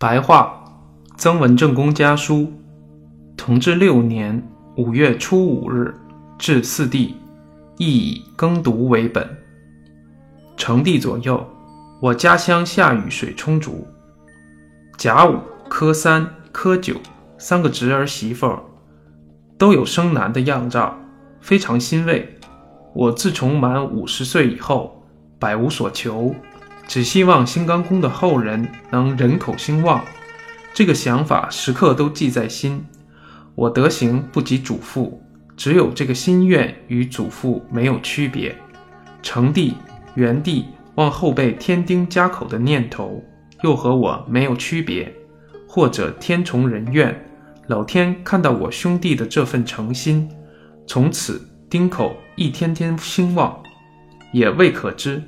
白话，曾文正公家书，同治六年五月初五日，至四帝，亦以耕读为本。成帝左右，我家乡夏雨水充足。甲午、科三、科九三个侄儿媳妇儿，都有生男的样照，非常欣慰。我自从满五十岁以后，百无所求。只希望新刚公的后人能人口兴旺，这个想法时刻都记在心。我德行不及祖父，只有这个心愿与祖父没有区别。成帝、元帝望后辈添丁加口的念头，又和我没有区别。或者天从人愿，老天看到我兄弟的这份诚心，从此丁口一天天兴旺，也未可知。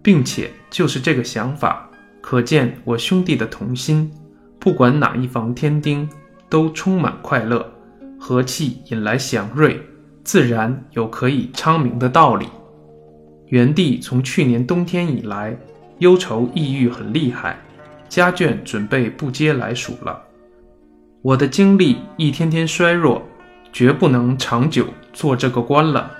并且就是这个想法，可见我兄弟的同心，不管哪一房天丁，都充满快乐，和气引来祥瑞，自然有可以昌明的道理。元帝从去年冬天以来，忧愁抑郁很厉害，家眷准备不接来属了。我的精力一天天衰弱，绝不能长久做这个官了。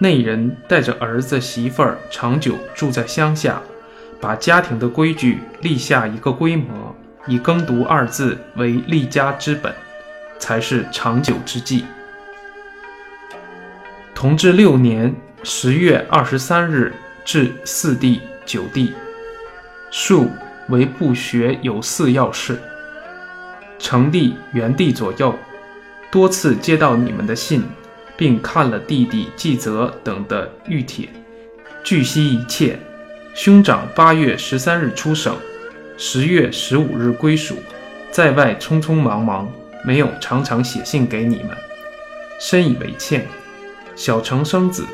内人带着儿子媳妇儿长久住在乡下，把家庭的规矩立下一个规模，以耕读二字为立家之本，才是长久之计。同治六年十月二十三日至四帝、九帝，数为不学有四要事。成帝、元帝左右，多次接到你们的信。并看了弟弟季泽等的谕帖，据悉一切。兄长八月十三日出省，十月十五日归属，在外匆匆忙忙，没有常常写信给你们，深以为歉。小成生子，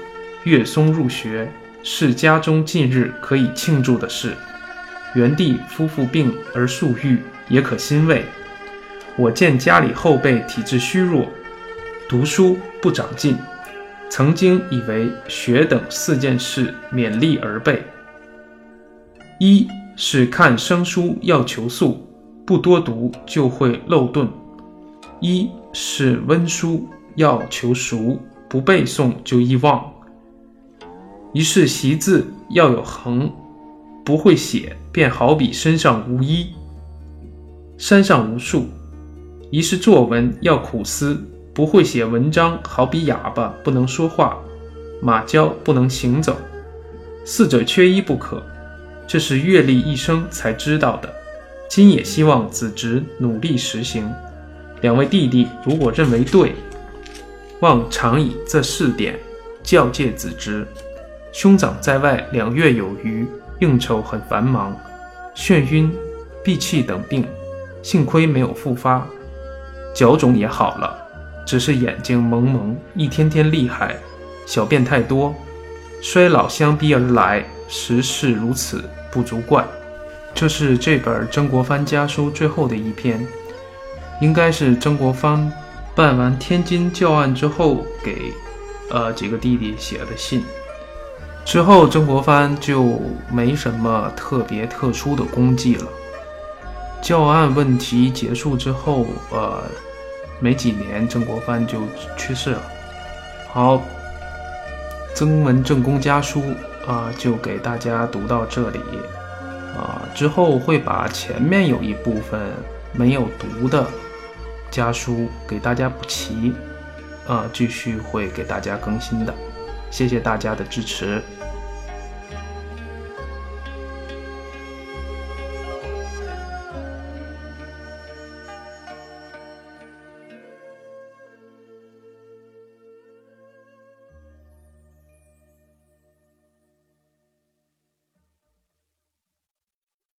岳松入学，是家中近日可以庆祝的事。元帝夫妇病而宿愈，也可欣慰。我见家里后辈体质虚弱。读书不长进，曾经以为学等四件事勉励而备：一是看生书要求速，不多读就会漏顿；一是温书要求熟，不背诵就易忘；一是习字要有横，不会写便好比身上无衣，山上无树；一是作文要苦思。不会写文章，好比哑巴不能说话，马交不能行走，四者缺一不可。这是阅历一生才知道的。今也希望子侄努力实行。两位弟弟如果认为对，望常以这四点教诫子侄。兄长在外两月有余，应酬很繁忙，眩晕、闭气等病，幸亏没有复发，脚肿也好了。只是眼睛蒙蒙，一天天厉害，小便太多，衰老相逼而来，时事如此，不足怪。这是这本曾国藩家书最后的一篇，应该是曾国藩办完天津教案之后给呃几个弟弟写的信。之后曾国藩就没什么特别特殊的功绩了。教案问题结束之后，呃。没几年，曾国藩就去世了。好，曾文正公家书啊，就给大家读到这里啊。之后会把前面有一部分没有读的家书给大家补齐啊，继续会给大家更新的。谢谢大家的支持。